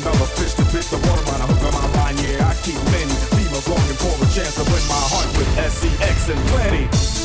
another fish to bit the waterline. I hook on my line, yeah, I keep many females longing for a chance to win my heart with SEX and plenty.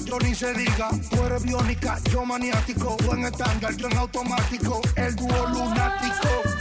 impacto ni se diga. Tú eres biónica, yo maniático. Tú en estándar, yo en automático. El dúo lunático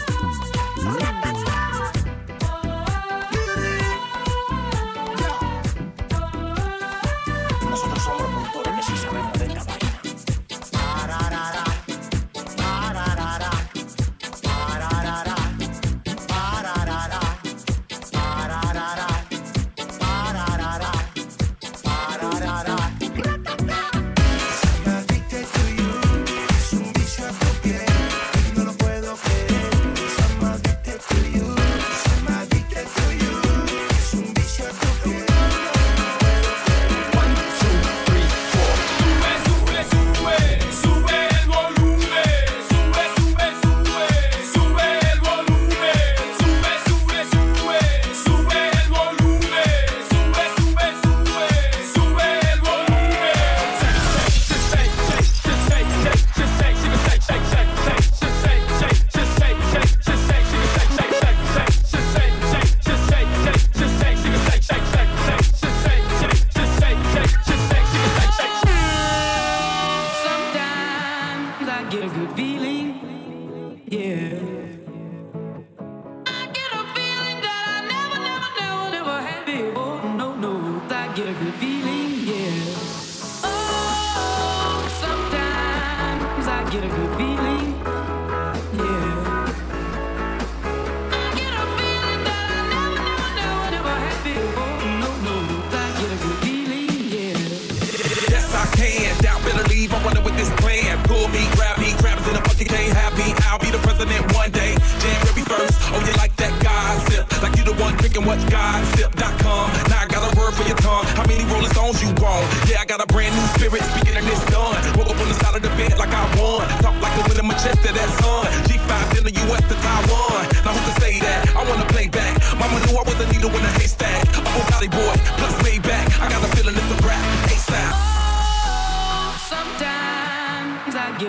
get a good beat.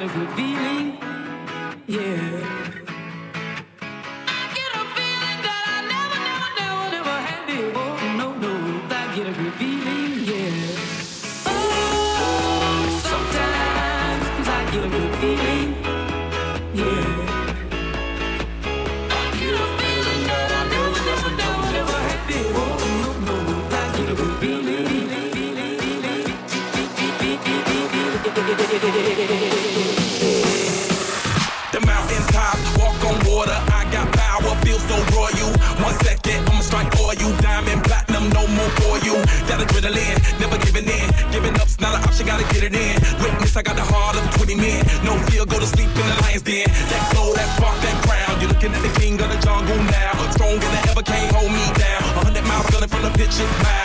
get a good feeling. just mad.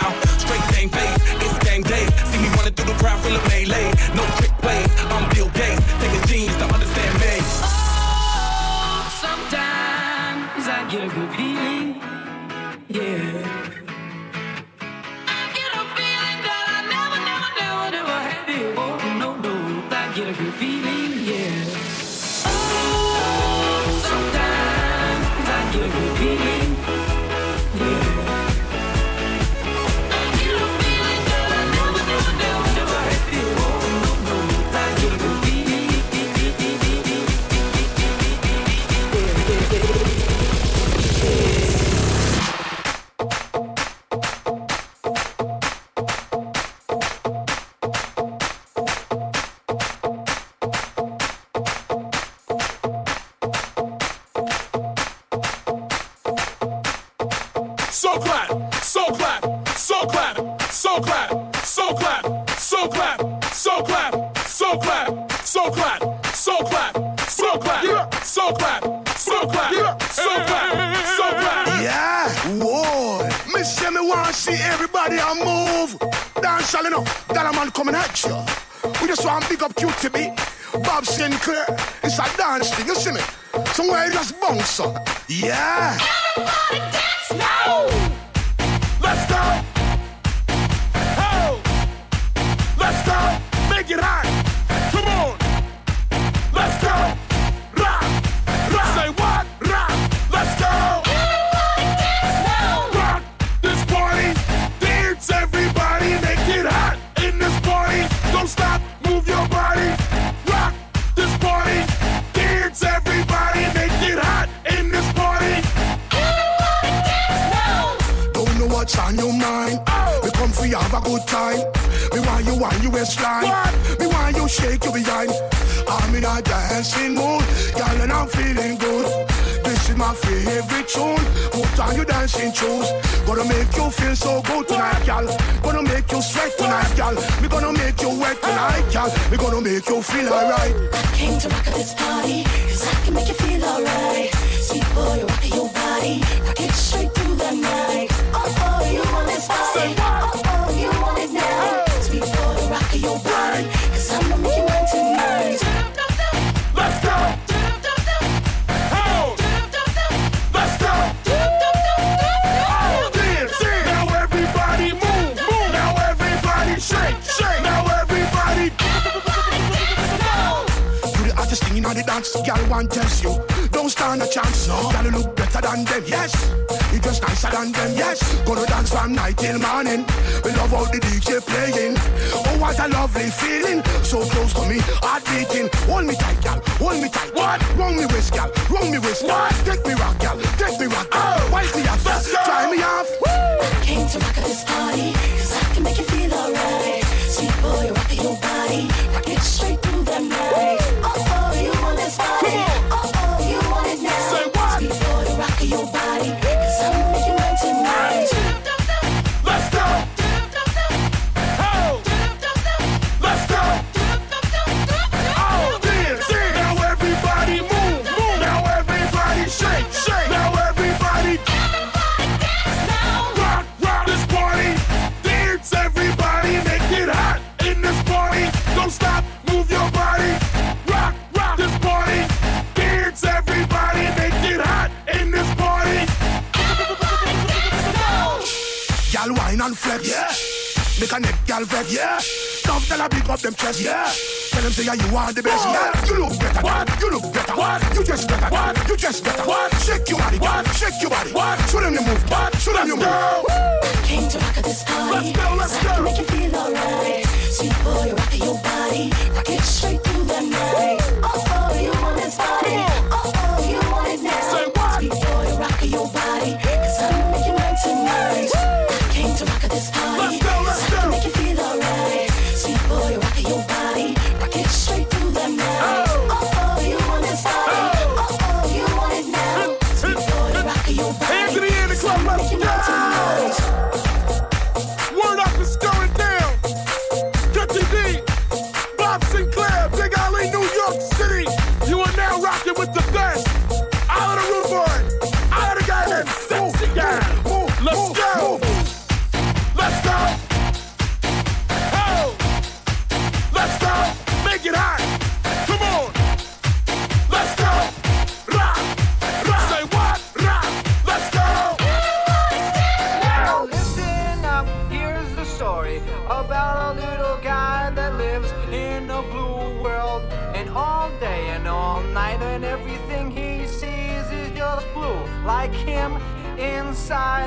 big up cute to me. Bob Sinclar, it's a dance thing, you see me? Somewhere it just bounce up. Yeah! Everybody dance now! A good time. Me want you on your waistline. Me want you shake your behind. I'm in a dancing mood, girl, and I'm feeling good. This is my favorite tune. Put on your dancing shoes. Gonna make you feel so good tonight, girl. Gonna make you sweat tonight, girl. We gonna make you wet tonight, girl. We gonna make you feel alright. I Came to rock at this party, cause I can make you feel alright. Sweet boy, rock your body, rock it straight through the night. Oh, oh, you want this body? Girl want test you. Don't stand a chance, no. Girl you look better than them, yes. You just nicer than them, yes. Gonna dance from night till morning. We love all the DJ playing. Oh, what a lovely feeling. So close to me, heart beating. Hold me tight, girl. Hold me tight. What? Wrong me waist, girl. Wrong me waist. What? Take me rock, girl. Take me rock, girl. Oh. Wipe me off, Let's go. Try me off. Came to rock at this party, cause I can make you feel alright. Sweet boy, rock your body, rock it straight through the night. Come on. And flex. Yeah. Make a neck girl vex. Yeah. Love tell her big up them chest. Yeah. Tell them say yeah, you are the best. What? Yeah. You look better. What? You look better. What? You just better. What? You just better. What? Shake your body. What? Shake your body. What? Show them you move. What? Show them you Let's move. go. Came to rock at this party. Let's go, let's cause I can go. make you feel alright. Sweet boy, rock your body, rock it straight through the night. Oh, oh, you want this body? Oh, oh, you want it now? Say what? Sweet boy, rock your body,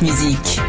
musique.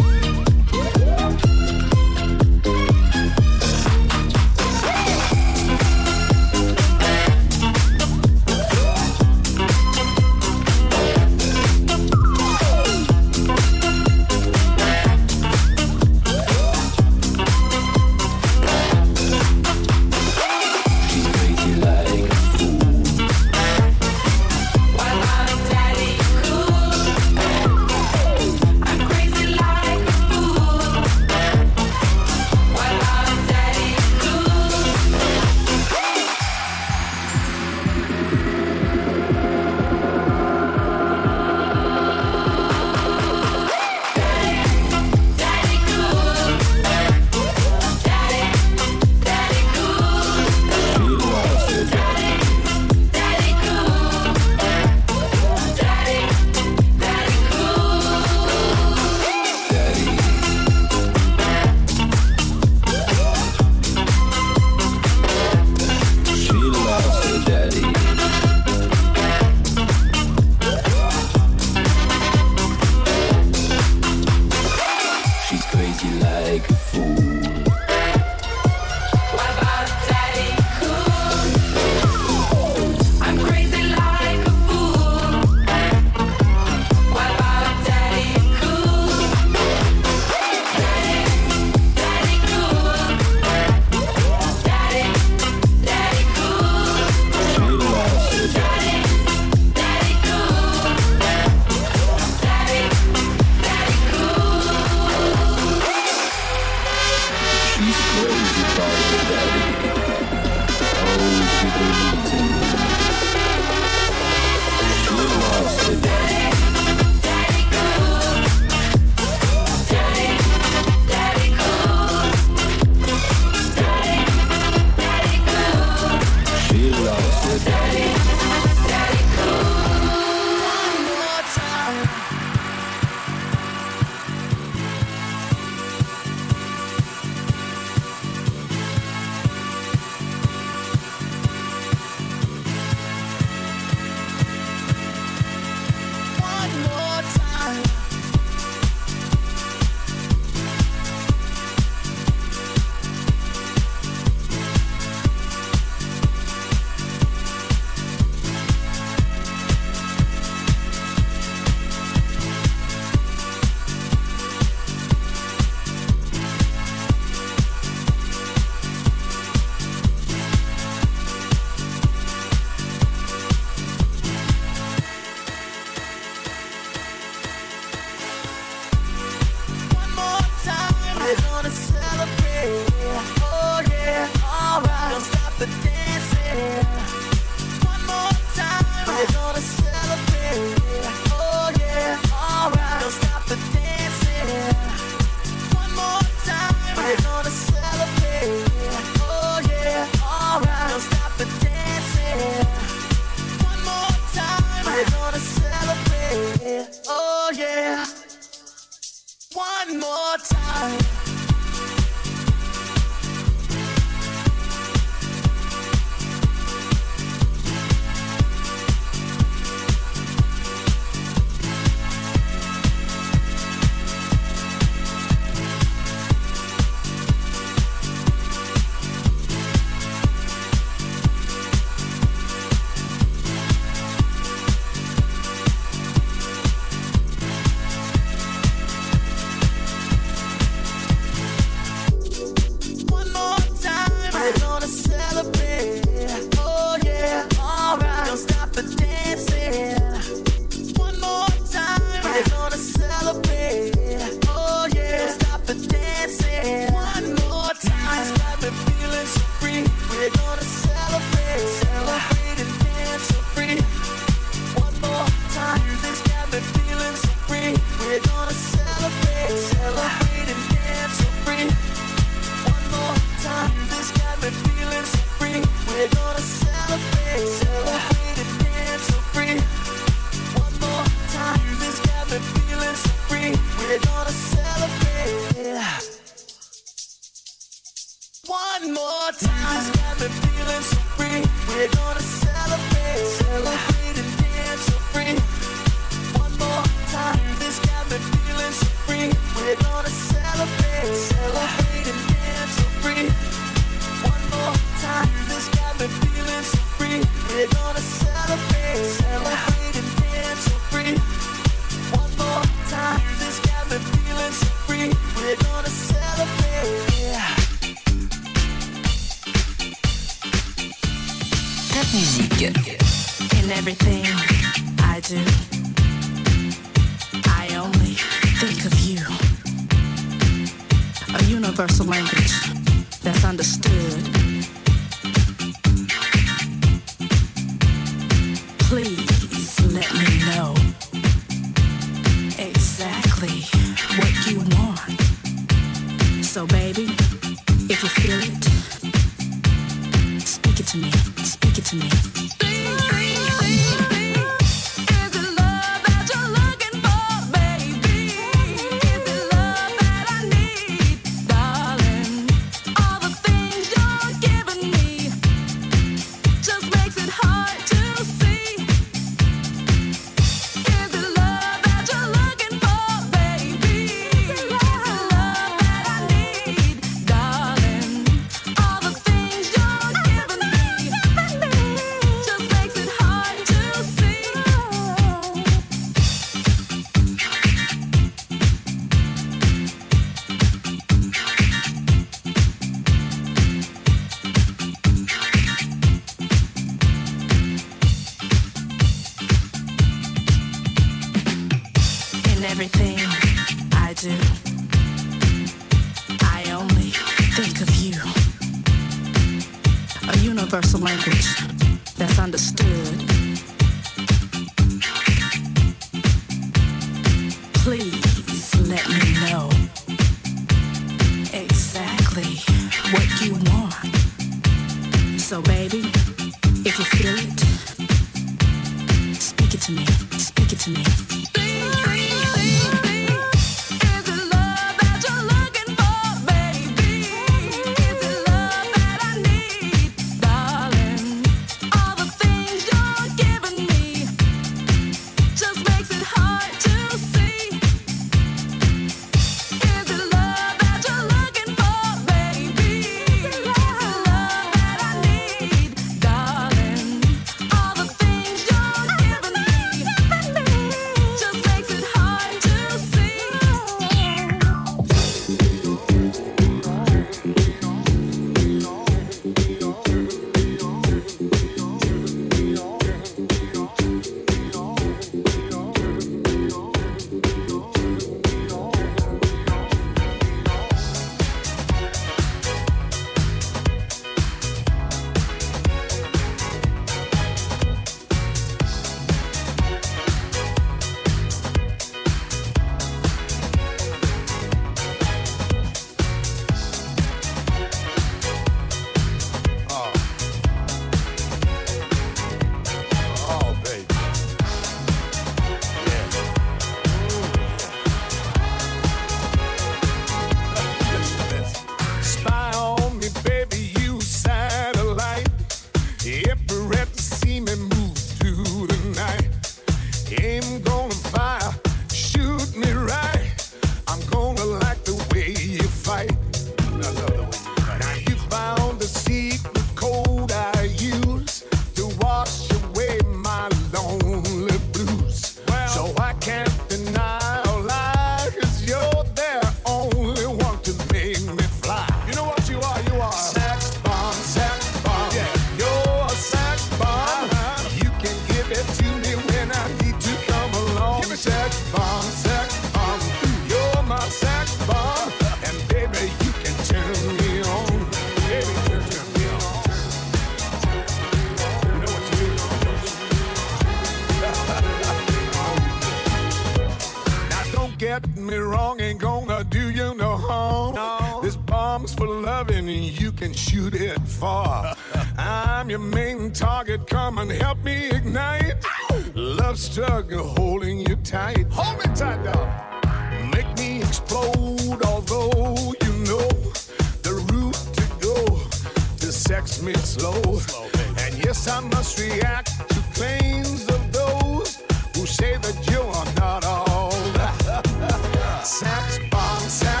Sax bomb,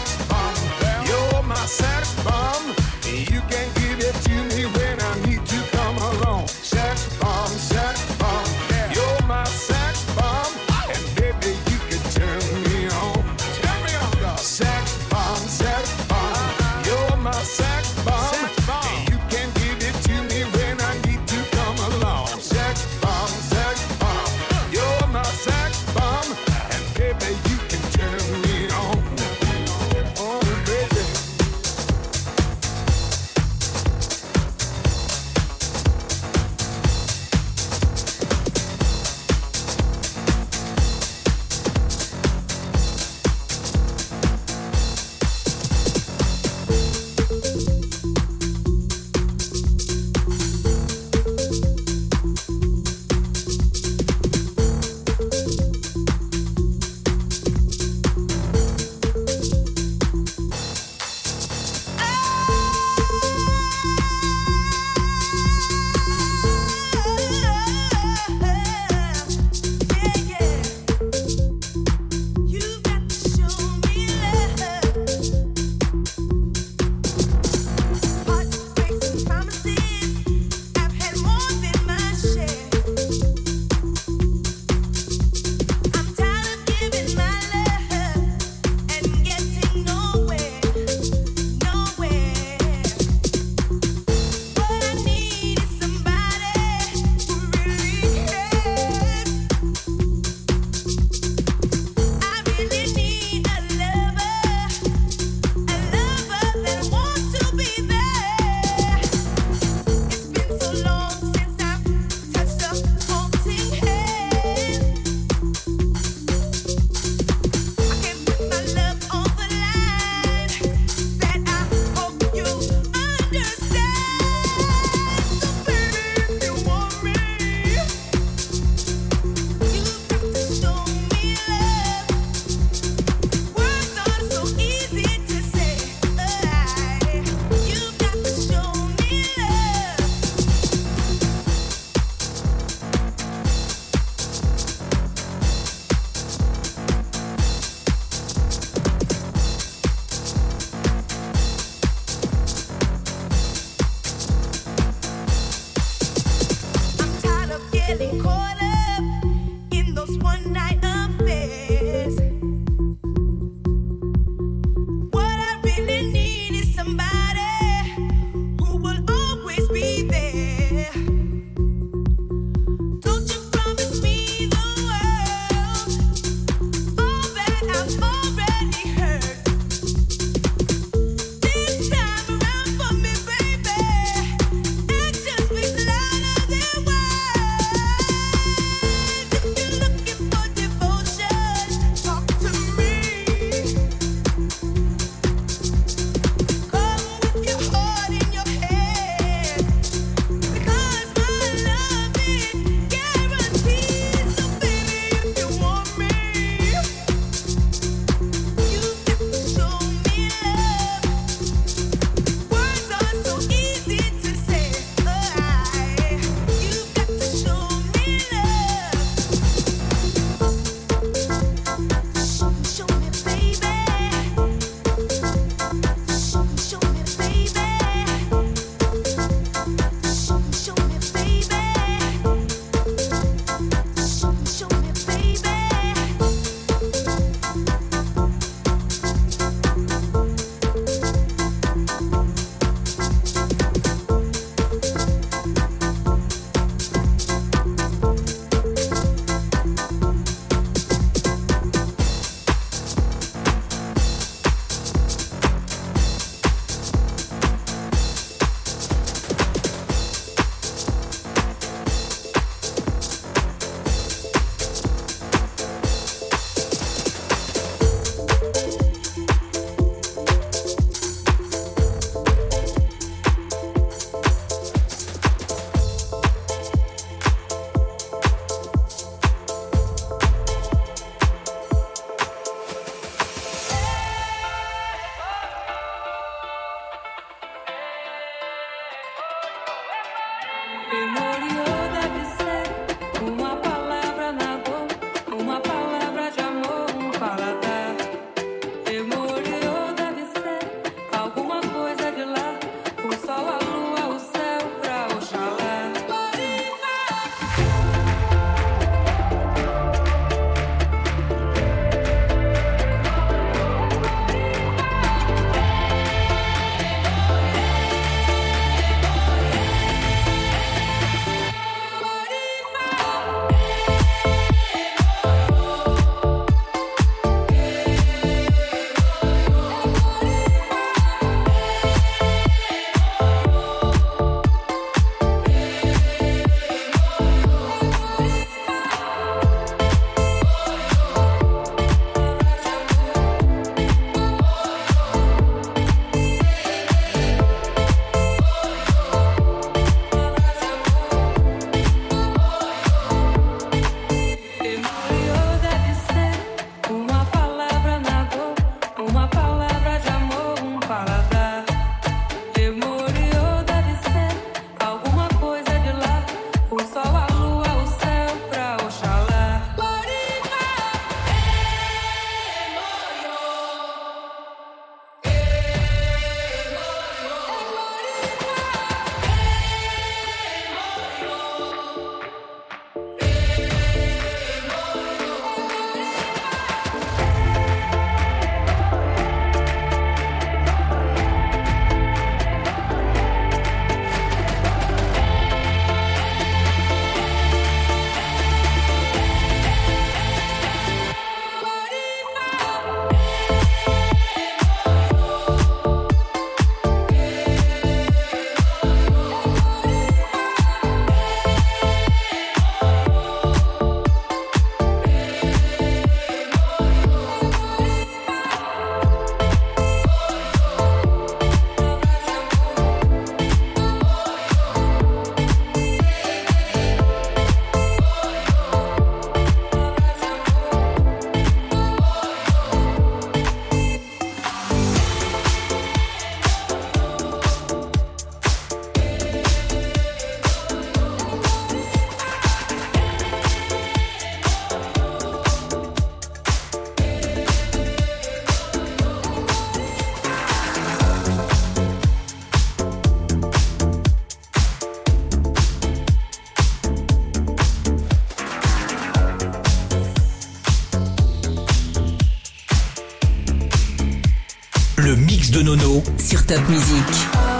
Nono sur Top Music.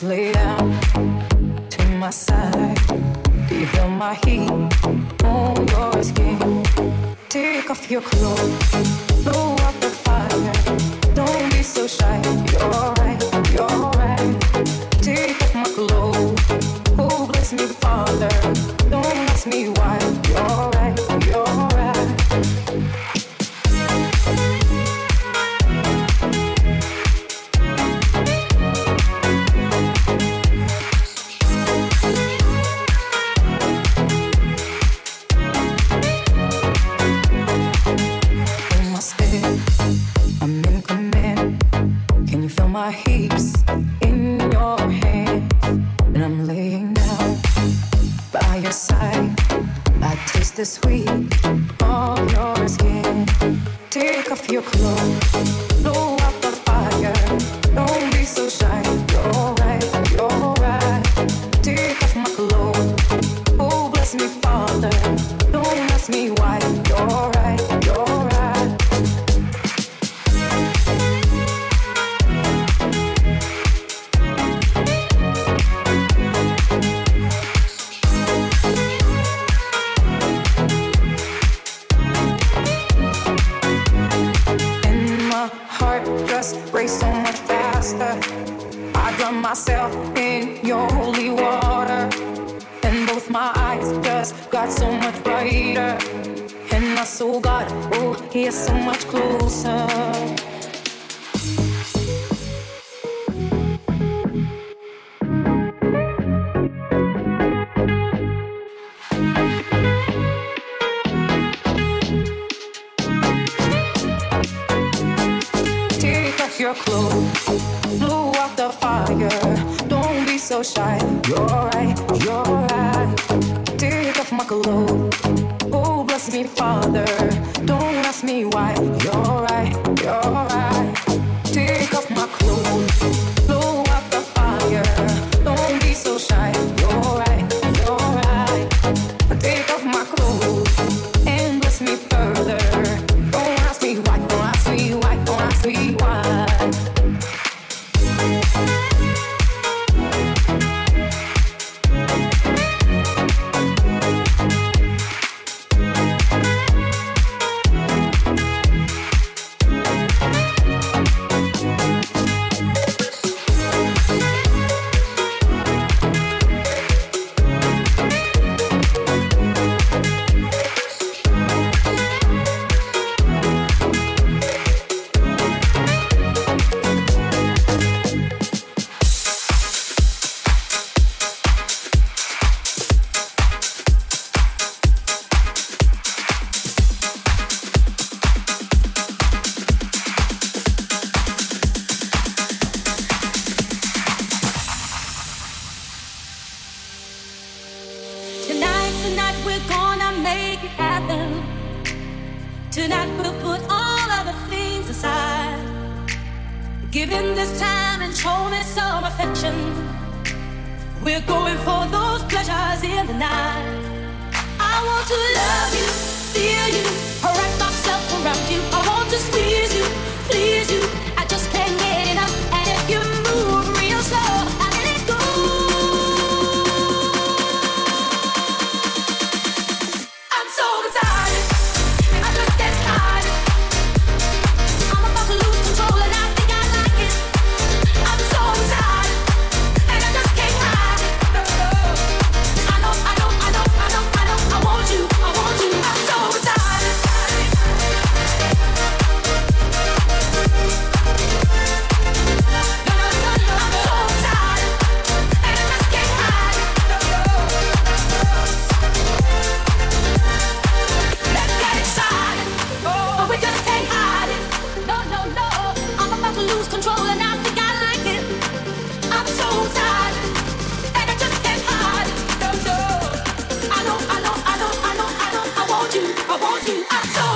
Just your skin. Take off your clothes, blow do I talk?